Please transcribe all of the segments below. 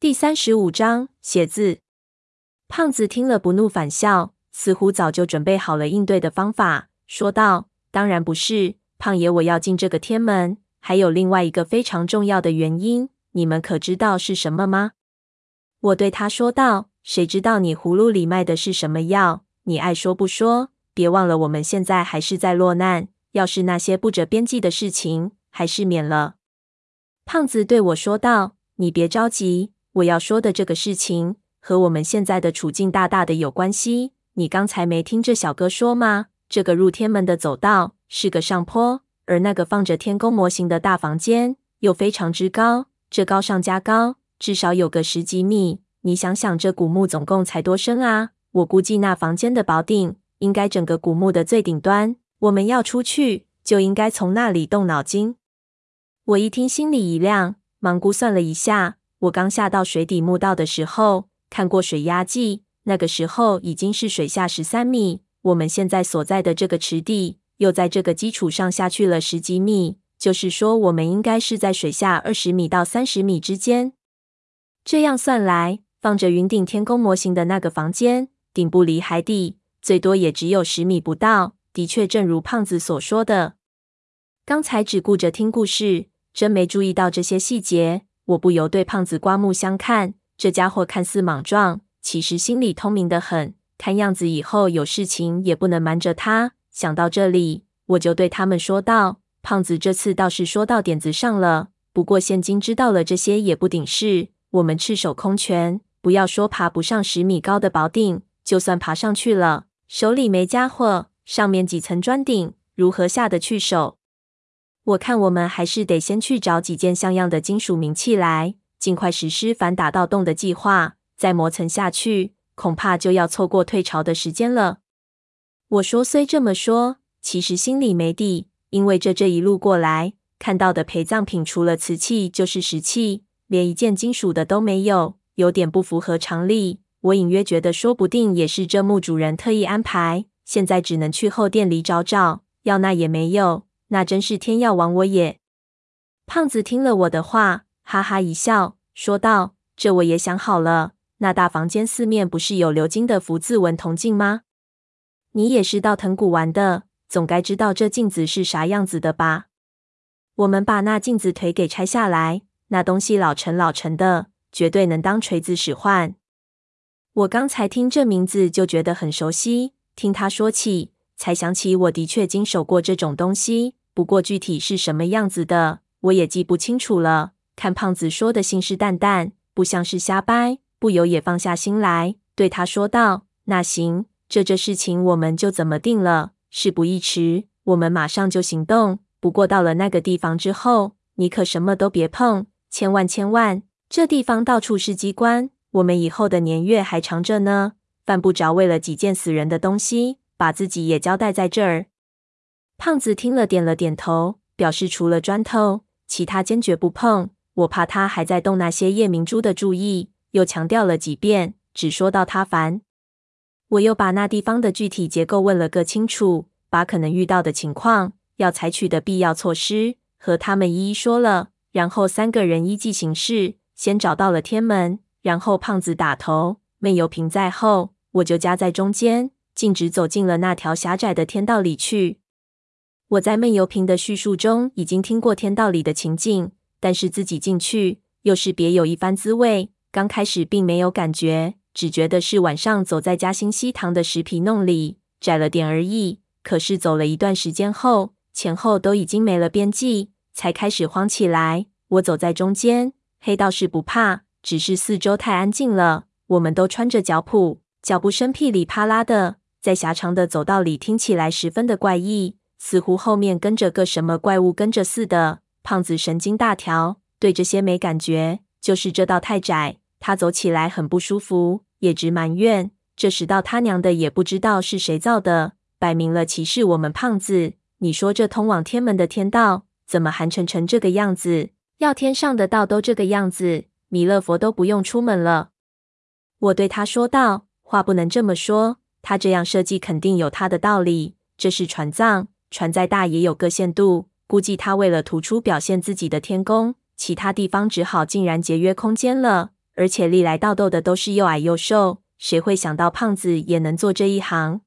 第三十五章写字。胖子听了不怒反笑，似乎早就准备好了应对的方法，说道：“当然不是，胖爷，我要进这个天门，还有另外一个非常重要的原因，你们可知道是什么吗？”我对他说道：“谁知道你葫芦里卖的是什么药？你爱说不说。别忘了，我们现在还是在落难，要是那些不着边际的事情，还是免了。”胖子对我说道：“你别着急。”我要说的这个事情和我们现在的处境大大的有关系。你刚才没听这小哥说吗？这个入天门的走道是个上坡，而那个放着天宫模型的大房间又非常之高，这高上加高，至少有个十几米。你想想，这古墓总共才多深啊？我估计那房间的宝顶应该整个古墓的最顶端。我们要出去，就应该从那里动脑筋。我一听，心里一亮，忙估算了一下。我刚下到水底墓道的时候，看过水压计，那个时候已经是水下十三米。我们现在所在的这个池地，又在这个基础上下去了十几米，就是说，我们应该是在水下二十米到三十米之间。这样算来，放着云顶天宫模型的那个房间，顶部离海底最多也只有十米不到。的确，正如胖子所说的，刚才只顾着听故事，真没注意到这些细节。我不由对胖子刮目相看，这家伙看似莽撞，其实心里通明得很。看样子以后有事情也不能瞒着他。想到这里，我就对他们说道：“胖子这次倒是说到点子上了。不过现今知道了这些也不顶事。我们赤手空拳，不要说爬不上十米高的宝顶，就算爬上去了，手里没家伙，上面几层砖顶，如何下得去手？”我看我们还是得先去找几件像样的金属名器来，尽快实施反打盗洞的计划。再磨蹭下去，恐怕就要错过退潮的时间了。我说虽这么说，其实心里没底，因为这这一路过来看到的陪葬品，除了瓷器就是石器，连一件金属的都没有，有点不符合常理。我隐约觉得，说不定也是这墓主人特意安排。现在只能去后殿里找找，要那也没有。那真是天要亡我也！胖子听了我的话，哈哈一笑，说道：“这我也想好了。那大房间四面不是有鎏金的福字纹铜镜吗？你也是到藤谷玩的，总该知道这镜子是啥样子的吧？我们把那镜子腿给拆下来，那东西老沉老沉的，绝对能当锤子使唤。我刚才听这名字就觉得很熟悉，听他说起，才想起我的确经手过这种东西。”不过具体是什么样子的，我也记不清楚了。看胖子说的信誓旦旦，不像是瞎掰，不由也放下心来，对他说道：“那行，这这事情我们就怎么定了？事不宜迟，我们马上就行动。不过到了那个地方之后，你可什么都别碰，千万千万！这地方到处是机关，我们以后的年月还长着呢，犯不着为了几件死人的东西，把自己也交代在这儿。”胖子听了，点了点头，表示除了砖头，其他坚决不碰。我怕他还在动那些夜明珠的主意，又强调了几遍，只说到他烦。我又把那地方的具体结构问了个清楚，把可能遇到的情况、要采取的必要措施和他们一一说了。然后三个人依计行事，先找到了天门，然后胖子打头，闷油瓶在后，我就夹在中间，径直走进了那条狭窄的天道里去。我在闷油瓶的叙述中已经听过天道里的情境，但是自己进去又是别有一番滋味。刚开始并没有感觉，只觉得是晚上走在嘉兴西塘的石皮弄里，窄了点而已。可是走了一段时间后，前后都已经没了边际，才开始慌起来。我走在中间，黑道是不怕，只是四周太安静了。我们都穿着脚蹼，脚步声噼里啪啦的，在狭长的走道里听起来十分的怪异。似乎后面跟着个什么怪物跟着似的。胖子神经大条，对这些没感觉，就是这道太窄，他走起来很不舒服，也直埋怨：这石道他娘的也不知道是谁造的，摆明了歧视我们胖子。你说这通往天门的天道，怎么寒碜成这个样子？要天上的道都这个样子，弥勒佛都不用出门了。我对他说道：话不能这么说，他这样设计肯定有他的道理。这是船葬。船再大也有个限度，估计他为了突出表现自己的天宫，其他地方只好竟然节约空间了。而且历来盗洞的都是又矮又瘦，谁会想到胖子也能做这一行？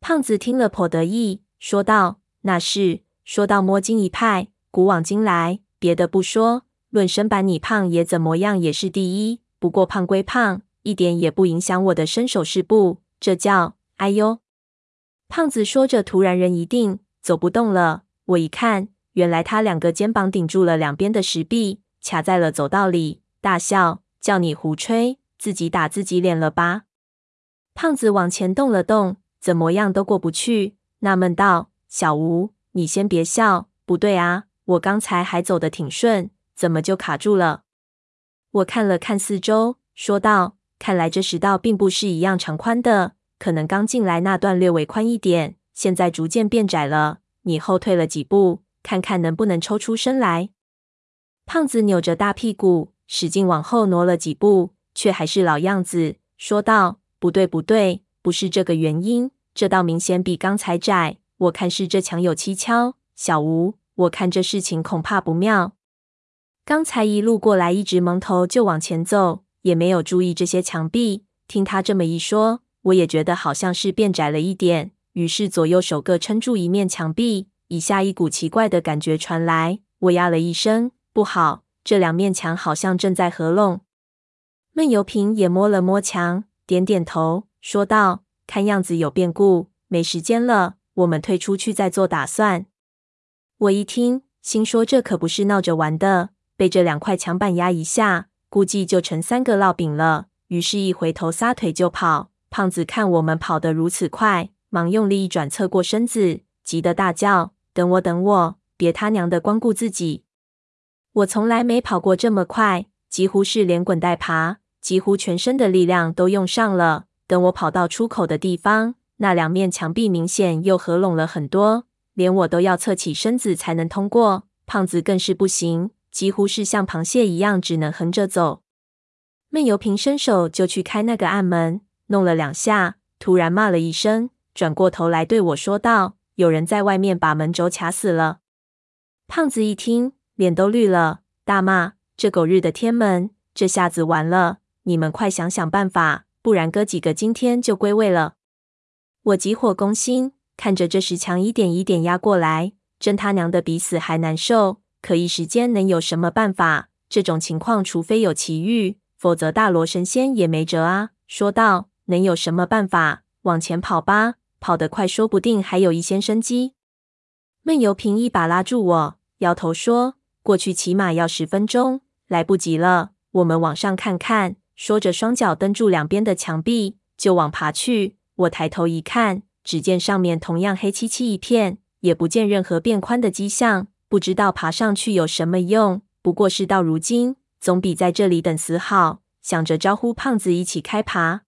胖子听了颇得意，说道：“那是。说到摸金一派，古往今来，别的不说，论身板，你胖爷怎么样也是第一。不过胖归胖，一点也不影响我的身手是不？这叫哎呦！”胖子说着，突然人一定，走不动了。我一看，原来他两个肩膀顶住了两边的石壁，卡在了走道里，大笑：“叫你胡吹，自己打自己脸了吧？”胖子往前动了动，怎么样都过不去，纳闷道：“小吴，你先别笑，不对啊，我刚才还走得挺顺，怎么就卡住了？”我看了看四周，说道：“看来这石道并不是一样长宽的，可能刚进来那段略微宽一点，现在逐渐变窄了。你后退了几步，看看能不能抽出身来。”胖子扭着大屁股，使劲往后挪了几步，却还是老样子，说道。不对，不对，不是这个原因。这道明显比刚才窄，我看是这墙有蹊跷。小吴，我看这事情恐怕不妙。刚才一路过来，一直蒙头就往前走，也没有注意这些墙壁。听他这么一说，我也觉得好像是变窄了一点。于是左右手各撑住一面墙壁，一下一股奇怪的感觉传来，我呀了一声，不好，这两面墙好像正在合拢。闷油瓶也摸了摸墙。点点头，说道：“看样子有变故，没时间了，我们退出去再做打算。”我一听，心说这可不是闹着玩的，被这两块墙板压一下，估计就成三个烙饼了。于是，一回头撒腿就跑。胖子看我们跑得如此快，忙用力一转，侧过身子，急得大叫：“等我，等我！别他娘的光顾自己！”我从来没跑过这么快，几乎是连滚带爬。几乎全身的力量都用上了。等我跑到出口的地方，那两面墙壁明显又合拢了很多，连我都要侧起身子才能通过。胖子更是不行，几乎是像螃蟹一样，只能横着走。闷油瓶伸手就去开那个暗门，弄了两下，突然骂了一声，转过头来对我说道：“有人在外面把门轴卡死了。”胖子一听，脸都绿了，大骂：“这狗日的天门，这下子完了！”你们快想想办法，不然哥几个今天就归位了。我急火攻心，看着这石墙一点一点压过来，真他娘的比死还难受。可一时间能有什么办法？这种情况，除非有奇遇，否则大罗神仙也没辙啊。说道：“能有什么办法？往前跑吧，跑得快，说不定还有一线生机。”闷油瓶一把拉住我，摇头说：“过去起码要十分钟，来不及了。我们往上看看。”说着，双脚蹬住两边的墙壁，就往爬去。我抬头一看，只见上面同样黑漆漆一片，也不见任何变宽的迹象。不知道爬上去有什么用，不过事到如今，总比在这里等死好。想着招呼胖子一起开爬。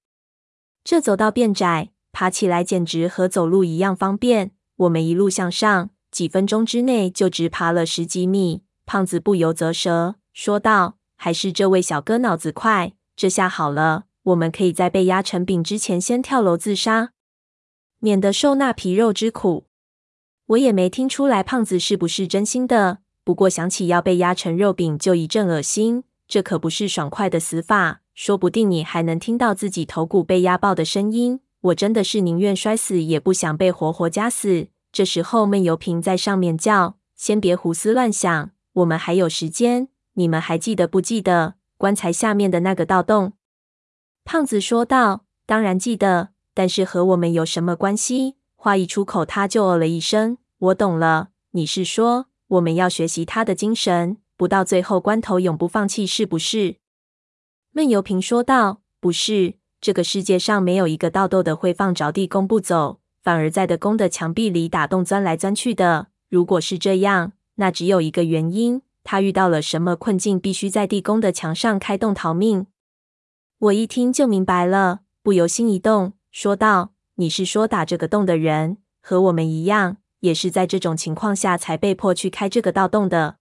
这走道变窄，爬起来简直和走路一样方便。我们一路向上，几分钟之内就直爬了十几米。胖子不由啧舌，说道：“还是这位小哥脑子快。”这下好了，我们可以在被压成饼之前先跳楼自杀，免得受那皮肉之苦。我也没听出来胖子是不是真心的，不过想起要被压成肉饼就一阵恶心。这可不是爽快的死法，说不定你还能听到自己头骨被压爆的声音。我真的是宁愿摔死，也不想被活活夹死。这时候闷油瓶在上面叫：“先别胡思乱想，我们还有时间。你们还记得不记得？”棺材下面的那个盗洞，胖子说道：“当然记得，但是和我们有什么关系？”话一出口，他就哦了一声。我懂了，你是说我们要学习他的精神，不到最后关头永不放弃，是不是？闷油瓶说道：“不是，这个世界上没有一个盗洞的会放着地宫不走，反而在地宫的墙壁里打洞钻来钻去的。如果是这样，那只有一个原因。”他遇到了什么困境，必须在地宫的墙上开洞逃命？我一听就明白了，不由心一动，说道：“你是说打这个洞的人和我们一样，也是在这种情况下才被迫去开这个盗洞的？”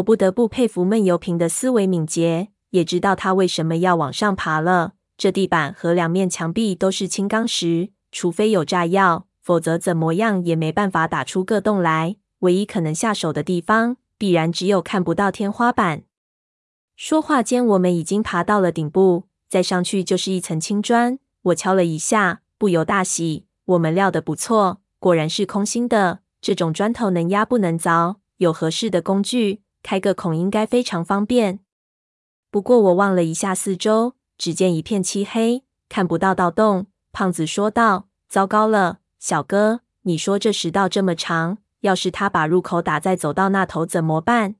我不得不佩服闷油瓶的思维敏捷，也知道他为什么要往上爬了。这地板和两面墙壁都是轻钢石，除非有炸药，否则怎么样也没办法打出个洞来。唯一可能下手的地方。必然只有看不到天花板。说话间，我们已经爬到了顶部，再上去就是一层青砖。我敲了一下，不由大喜。我们料得不错，果然是空心的。这种砖头能压不能凿，有合适的工具，开个孔应该非常方便。不过我望了一下四周，只见一片漆黑，看不到盗洞。胖子说道：“糟糕了，小哥，你说这石道这么长，要是他把入口打在走道那头怎么办？”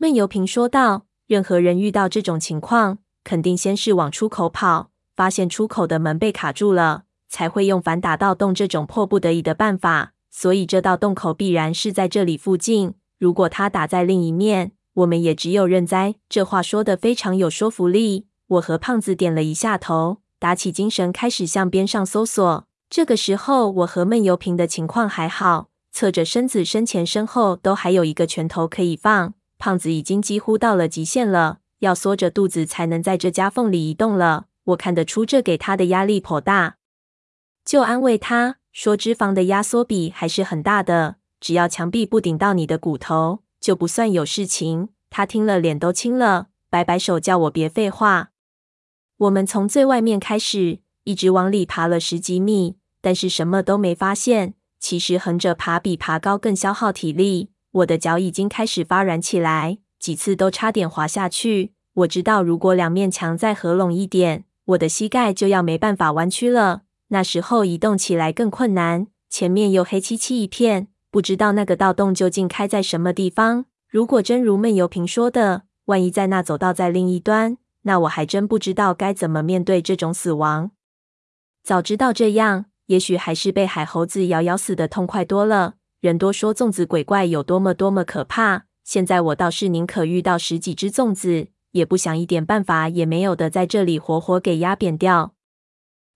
闷油瓶说道：“任何人遇到这种情况，肯定先是往出口跑，发现出口的门被卡住了。”才会用反打盗洞这种迫不得已的办法，所以这道洞口必然是在这里附近。如果他打在另一面，我们也只有认栽。这话说得非常有说服力。我和胖子点了一下头，打起精神开始向边上搜索。这个时候，我和闷油瓶的情况还好，侧着身子，身前身后都还有一个拳头可以放。胖子已经几乎到了极限了，要缩着肚子才能在这夹缝里移动了。我看得出这给他的压力颇大。就安慰他说：“脂肪的压缩比还是很大的，只要墙壁不顶到你的骨头，就不算有事情。”他听了脸都青了，摆摆手叫我别废话。我们从最外面开始，一直往里爬了十几米，但是什么都没发现。其实横着爬比爬高更消耗体力，我的脚已经开始发软起来，几次都差点滑下去。我知道，如果两面墙再合拢一点，我的膝盖就要没办法弯曲了。那时候移动起来更困难，前面又黑漆漆一片，不知道那个盗洞究竟开在什么地方。如果真如闷油瓶说的，万一在那走道在另一端，那我还真不知道该怎么面对这种死亡。早知道这样，也许还是被海猴子咬咬死的痛快多了。人多说粽子鬼怪有多么多么可怕，现在我倒是宁可遇到十几只粽子，也不想一点办法也没有的在这里活活给压扁掉。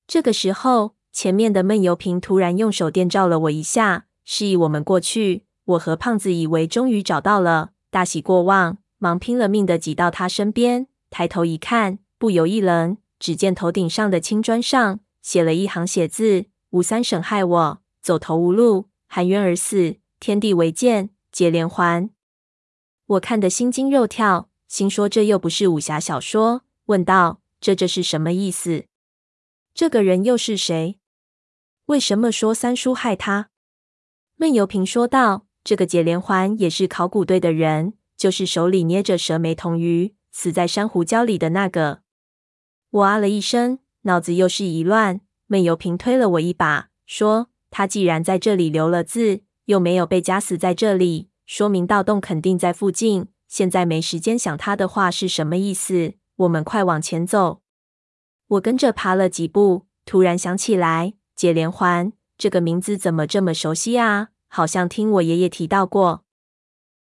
这个时候，前面的闷油瓶突然用手电照了我一下，示意我们过去。我和胖子以为终于找到了，大喜过望，忙拼了命的挤到他身边。抬头一看，不由一愣，只见头顶上的青砖上写了一行血字：“吴三省害我，走投无路，含冤而死，天地为鉴，结连环。”我看得心惊肉跳，心说这又不是武侠小说，问道：“这这是什么意思？”这个人又是谁？为什么说三叔害他？闷油瓶说道：“这个解连环也是考古队的人，就是手里捏着蛇眉铜鱼死在珊瑚礁里的那个。”我啊了一声，脑子又是一乱。闷油瓶推了我一把，说：“他既然在这里留了字，又没有被夹死在这里，说明盗洞肯定在附近。现在没时间想他的话是什么意思？我们快往前走。”我跟着爬了几步，突然想起来，解连环这个名字怎么这么熟悉啊？好像听我爷爷提到过。